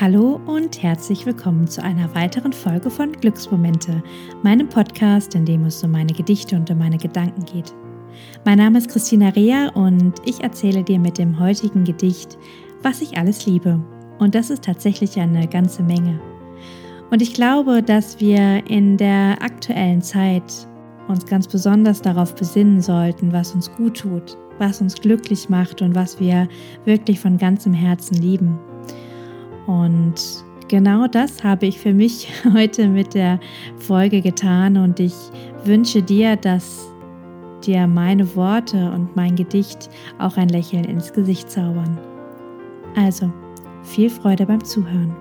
Hallo und herzlich willkommen zu einer weiteren Folge von Glücksmomente, meinem Podcast, in dem es um meine Gedichte und um meine Gedanken geht. Mein Name ist Christina Rea und ich erzähle dir mit dem heutigen Gedicht, was ich alles liebe. Und das ist tatsächlich eine ganze Menge. Und ich glaube, dass wir in der aktuellen Zeit uns ganz besonders darauf besinnen sollten, was uns gut tut, was uns glücklich macht und was wir wirklich von ganzem Herzen lieben. Und genau das habe ich für mich heute mit der Folge getan und ich wünsche dir, dass dir meine Worte und mein Gedicht auch ein Lächeln ins Gesicht zaubern. Also, viel Freude beim Zuhören.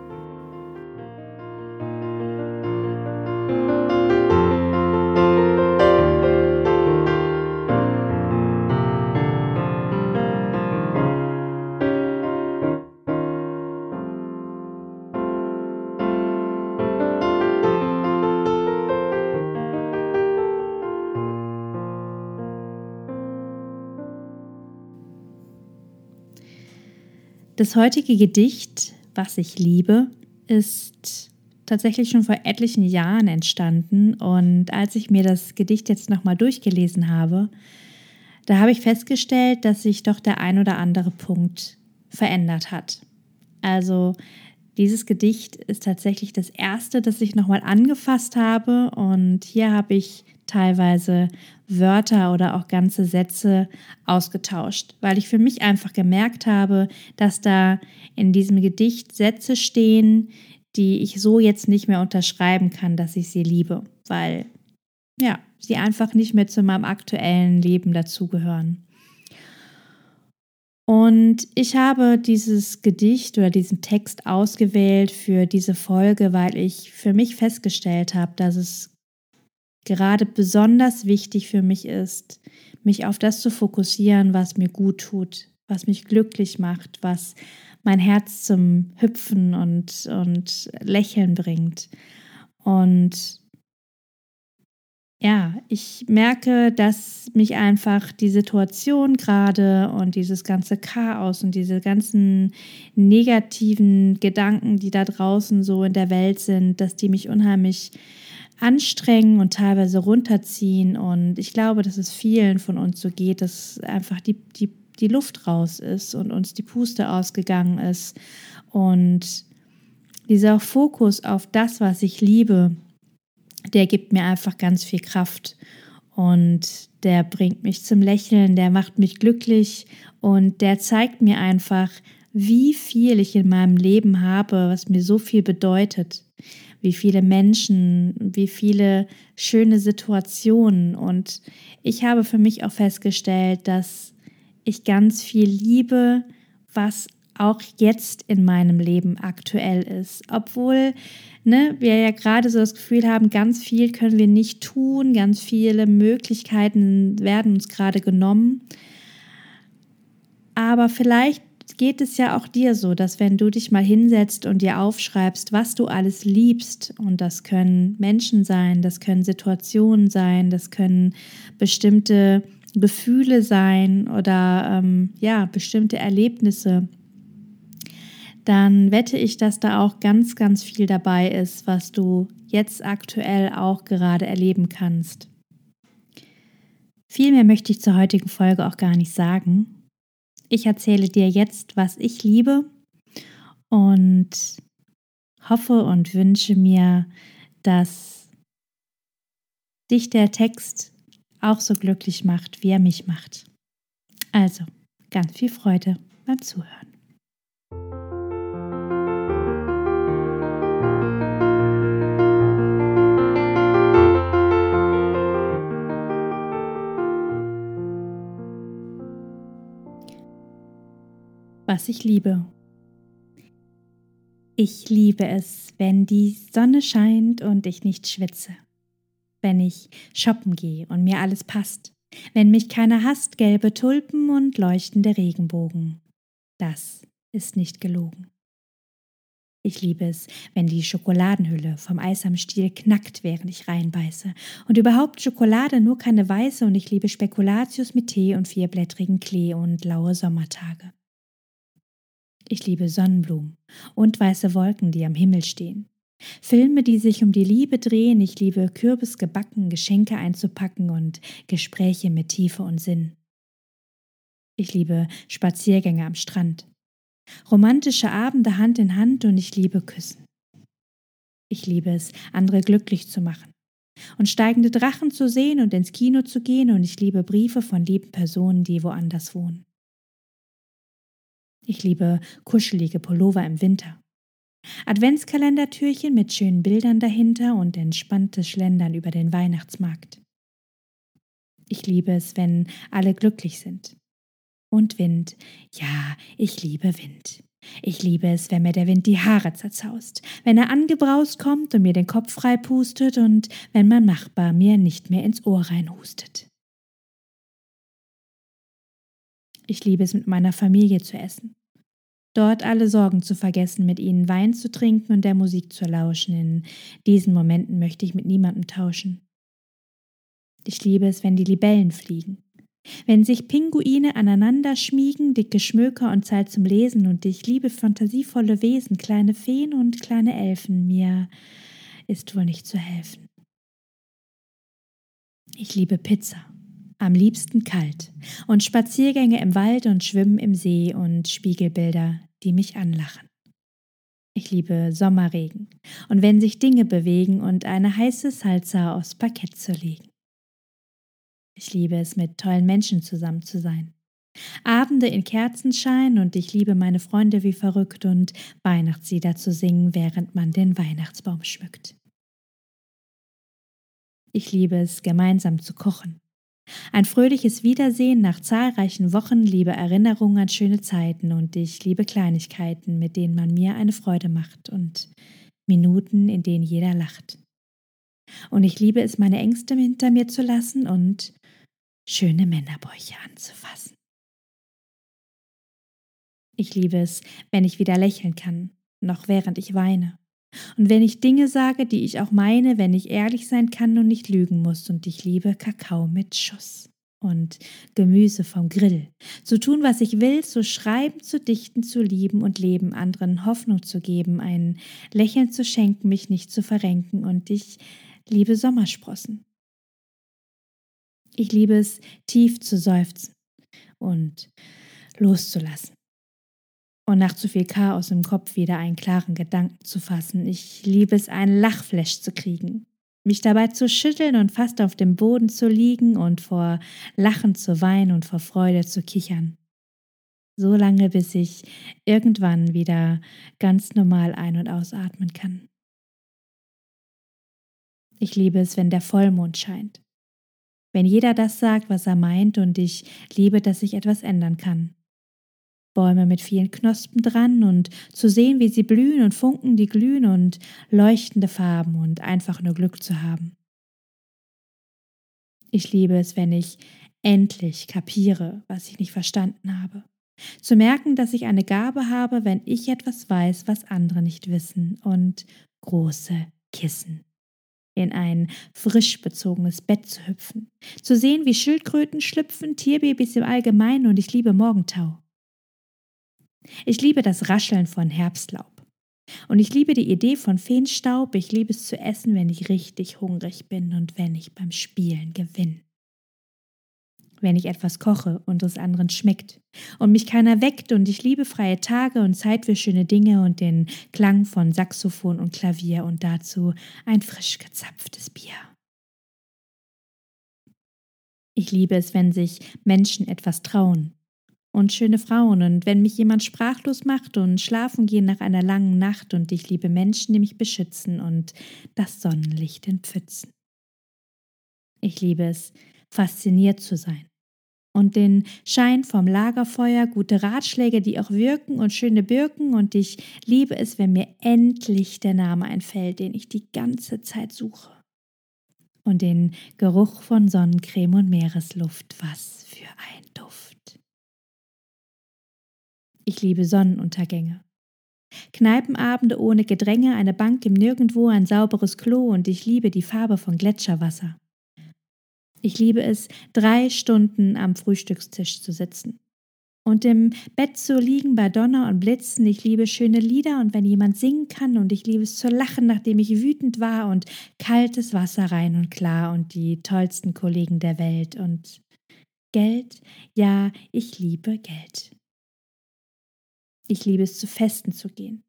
Das heutige Gedicht, was ich liebe, ist tatsächlich schon vor etlichen Jahren entstanden und als ich mir das Gedicht jetzt nochmal durchgelesen habe, da habe ich festgestellt, dass sich doch der ein oder andere Punkt verändert hat. Also dieses Gedicht ist tatsächlich das erste, das ich nochmal angefasst habe und hier habe ich teilweise Wörter oder auch ganze Sätze ausgetauscht, weil ich für mich einfach gemerkt habe, dass da in diesem Gedicht Sätze stehen, die ich so jetzt nicht mehr unterschreiben kann, dass ich sie liebe, weil ja, sie einfach nicht mehr zu meinem aktuellen Leben dazugehören. Und ich habe dieses Gedicht oder diesen Text ausgewählt für diese Folge, weil ich für mich festgestellt habe, dass es gerade besonders wichtig für mich ist, mich auf das zu fokussieren, was mir gut tut, was mich glücklich macht, was mein Herz zum Hüpfen und, und Lächeln bringt. Und ja, ich merke, dass mich einfach die Situation gerade und dieses ganze Chaos und diese ganzen negativen Gedanken, die da draußen so in der Welt sind, dass die mich unheimlich anstrengen und teilweise runterziehen. Und ich glaube, dass es vielen von uns so geht, dass einfach die, die, die Luft raus ist und uns die Puste ausgegangen ist. Und dieser Fokus auf das, was ich liebe, der gibt mir einfach ganz viel Kraft. Und der bringt mich zum Lächeln, der macht mich glücklich und der zeigt mir einfach, wie viel ich in meinem Leben habe, was mir so viel bedeutet wie viele Menschen, wie viele schöne Situationen. Und ich habe für mich auch festgestellt, dass ich ganz viel liebe, was auch jetzt in meinem Leben aktuell ist. Obwohl ne, wir ja gerade so das Gefühl haben, ganz viel können wir nicht tun, ganz viele Möglichkeiten werden uns gerade genommen. Aber vielleicht geht es ja auch dir so, dass wenn du dich mal hinsetzt und dir aufschreibst, was du alles liebst, und das können Menschen sein, das können Situationen sein, das können bestimmte Gefühle sein oder ähm, ja, bestimmte Erlebnisse, dann wette ich, dass da auch ganz, ganz viel dabei ist, was du jetzt aktuell auch gerade erleben kannst. Viel mehr möchte ich zur heutigen Folge auch gar nicht sagen. Ich erzähle dir jetzt, was ich liebe und hoffe und wünsche mir, dass dich der Text auch so glücklich macht, wie er mich macht. Also, ganz viel Freude beim Zuhören. Was ich liebe. Ich liebe es, wenn die Sonne scheint und ich nicht schwitze. Wenn ich shoppen gehe und mir alles passt. Wenn mich keiner hasst, gelbe Tulpen und leuchtende Regenbogen. Das ist nicht gelogen. Ich liebe es, wenn die Schokoladenhülle vom Eis am Stiel knackt, während ich reinbeiße. Und überhaupt Schokolade, nur keine weiße, und ich liebe Spekulatius mit Tee und vierblättrigen Klee und laue Sommertage. Ich liebe Sonnenblumen und weiße Wolken, die am Himmel stehen. Filme, die sich um die Liebe drehen. Ich liebe Kürbisgebacken, Geschenke einzupacken und Gespräche mit Tiefe und Sinn. Ich liebe Spaziergänge am Strand. Romantische Abende Hand in Hand und ich liebe Küssen. Ich liebe es, andere glücklich zu machen. Und steigende Drachen zu sehen und ins Kino zu gehen und ich liebe Briefe von lieben Personen, die woanders wohnen. Ich liebe kuschelige Pullover im Winter. Adventskalendertürchen mit schönen Bildern dahinter und entspanntes Schlendern über den Weihnachtsmarkt. Ich liebe es, wenn alle glücklich sind. Und Wind, ja, ich liebe Wind. Ich liebe es, wenn mir der Wind die Haare zerzaust, wenn er angebraust kommt und mir den Kopf frei pustet und wenn mein Nachbar mir nicht mehr ins Ohr reinhustet. Ich liebe es, mit meiner Familie zu essen. Dort alle Sorgen zu vergessen, mit ihnen Wein zu trinken und der Musik zu lauschen. In diesen Momenten möchte ich mit niemandem tauschen. Ich liebe es, wenn die Libellen fliegen. Wenn sich Pinguine aneinander schmiegen, dicke Schmöker und Zeit zum Lesen und ich liebe fantasievolle Wesen, kleine Feen und kleine Elfen, mir ist wohl nicht zu helfen. Ich liebe Pizza, am liebsten kalt, und Spaziergänge im Wald und Schwimmen im See und Spiegelbilder, die mich anlachen. Ich liebe Sommerregen und wenn sich Dinge bewegen und eine heiße Salsa aufs Parkett zu legen. Ich liebe es, mit tollen Menschen zusammen zu sein. Abende in Kerzenschein und ich liebe meine Freunde wie verrückt und Weihnachtslieder zu singen, während man den Weihnachtsbaum schmückt. Ich liebe es, gemeinsam zu kochen. Ein fröhliches Wiedersehen nach zahlreichen Wochen, liebe Erinnerungen an schöne Zeiten und ich liebe Kleinigkeiten, mit denen man mir eine Freude macht und Minuten, in denen jeder lacht. Und ich liebe es, meine Ängste hinter mir zu lassen und schöne Männerbäuche anzufassen. Ich liebe es, wenn ich wieder lächeln kann, noch während ich weine. Und wenn ich Dinge sage, die ich auch meine, wenn ich ehrlich sein kann und nicht lügen muss. Und ich liebe Kakao mit Schuss und Gemüse vom Grill. Zu tun, was ich will, zu schreiben, zu dichten, zu lieben und leben, anderen Hoffnung zu geben, ein Lächeln zu schenken, mich nicht zu verrenken. Und ich liebe Sommersprossen. Ich liebe es, tief zu seufzen und loszulassen. Und nach zu viel Chaos im Kopf wieder einen klaren Gedanken zu fassen. Ich liebe es, einen Lachflash zu kriegen. Mich dabei zu schütteln und fast auf dem Boden zu liegen und vor Lachen zu weinen und vor Freude zu kichern. So lange, bis ich irgendwann wieder ganz normal ein- und ausatmen kann. Ich liebe es, wenn der Vollmond scheint. Wenn jeder das sagt, was er meint, und ich liebe, dass ich etwas ändern kann. Bäume mit vielen Knospen dran und zu sehen, wie sie blühen und Funken, die glühen und leuchtende Farben und einfach nur Glück zu haben. Ich liebe es, wenn ich endlich kapiere, was ich nicht verstanden habe. Zu merken, dass ich eine Gabe habe, wenn ich etwas weiß, was andere nicht wissen und große Kissen in ein frisch bezogenes Bett zu hüpfen, zu sehen, wie Schildkröten schlüpfen, Tierbabys im Allgemeinen und ich liebe Morgentau. Ich liebe das Rascheln von Herbstlaub. Und ich liebe die Idee von Feenstaub, ich liebe es zu essen, wenn ich richtig hungrig bin und wenn ich beim Spielen gewinne wenn ich etwas koche und es anderen schmeckt und mich keiner weckt und ich liebe freie Tage und Zeit für schöne Dinge und den Klang von Saxophon und Klavier und dazu ein frisch gezapftes Bier. Ich liebe es, wenn sich Menschen etwas trauen und schöne Frauen und wenn mich jemand sprachlos macht und schlafen gehen nach einer langen Nacht und ich liebe Menschen, die mich beschützen und das Sonnenlicht in Pfützen. Ich liebe es, fasziniert zu sein und den Schein vom Lagerfeuer, gute Ratschläge, die auch wirken und schöne Birken und ich liebe es, wenn mir endlich der Name einfällt, den ich die ganze Zeit suche. Und den Geruch von Sonnencreme und Meeresluft, was für ein Duft. Ich liebe Sonnenuntergänge. Kneipenabende ohne Gedränge, eine Bank im Nirgendwo, ein sauberes Klo und ich liebe die Farbe von Gletscherwasser. Ich liebe es, drei Stunden am Frühstückstisch zu sitzen Und im Bett zu liegen bei Donner und Blitzen, ich liebe schöne Lieder und wenn jemand singen kann und ich liebe es zu lachen, nachdem ich wütend war und kaltes Wasser rein und klar und die tollsten Kollegen der Welt und Geld, ja, ich liebe Geld. Ich liebe es zu Festen zu gehen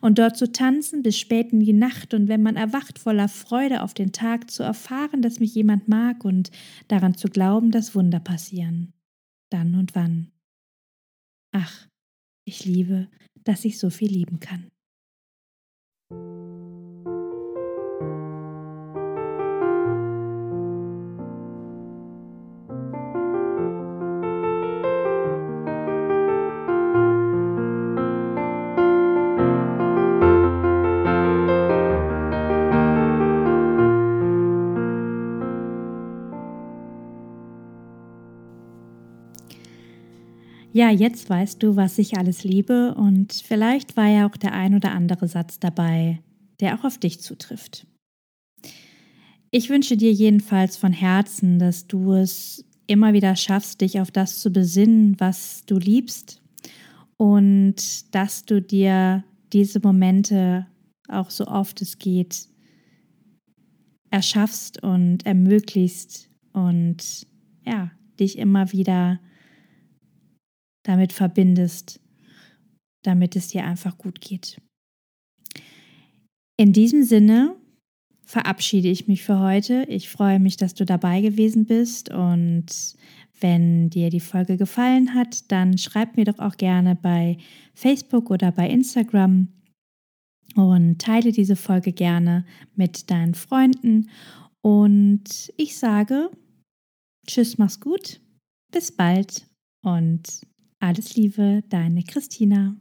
und dort zu tanzen bis spät in die Nacht und wenn man erwacht voller Freude auf den Tag zu erfahren, dass mich jemand mag und daran zu glauben, dass Wunder passieren. Dann und wann. Ach, ich liebe, dass ich so viel lieben kann. Ja, jetzt weißt du, was ich alles liebe und vielleicht war ja auch der ein oder andere Satz dabei, der auch auf dich zutrifft. Ich wünsche dir jedenfalls von Herzen, dass du es immer wieder schaffst, dich auf das zu besinnen, was du liebst und dass du dir diese Momente auch so oft es geht erschaffst und ermöglichst und ja, dich immer wieder damit verbindest, damit es dir einfach gut geht. In diesem Sinne verabschiede ich mich für heute. Ich freue mich, dass du dabei gewesen bist und wenn dir die Folge gefallen hat, dann schreib mir doch auch gerne bei Facebook oder bei Instagram und teile diese Folge gerne mit deinen Freunden. Und ich sage, tschüss, mach's gut, bis bald und alles Liebe, deine Christina.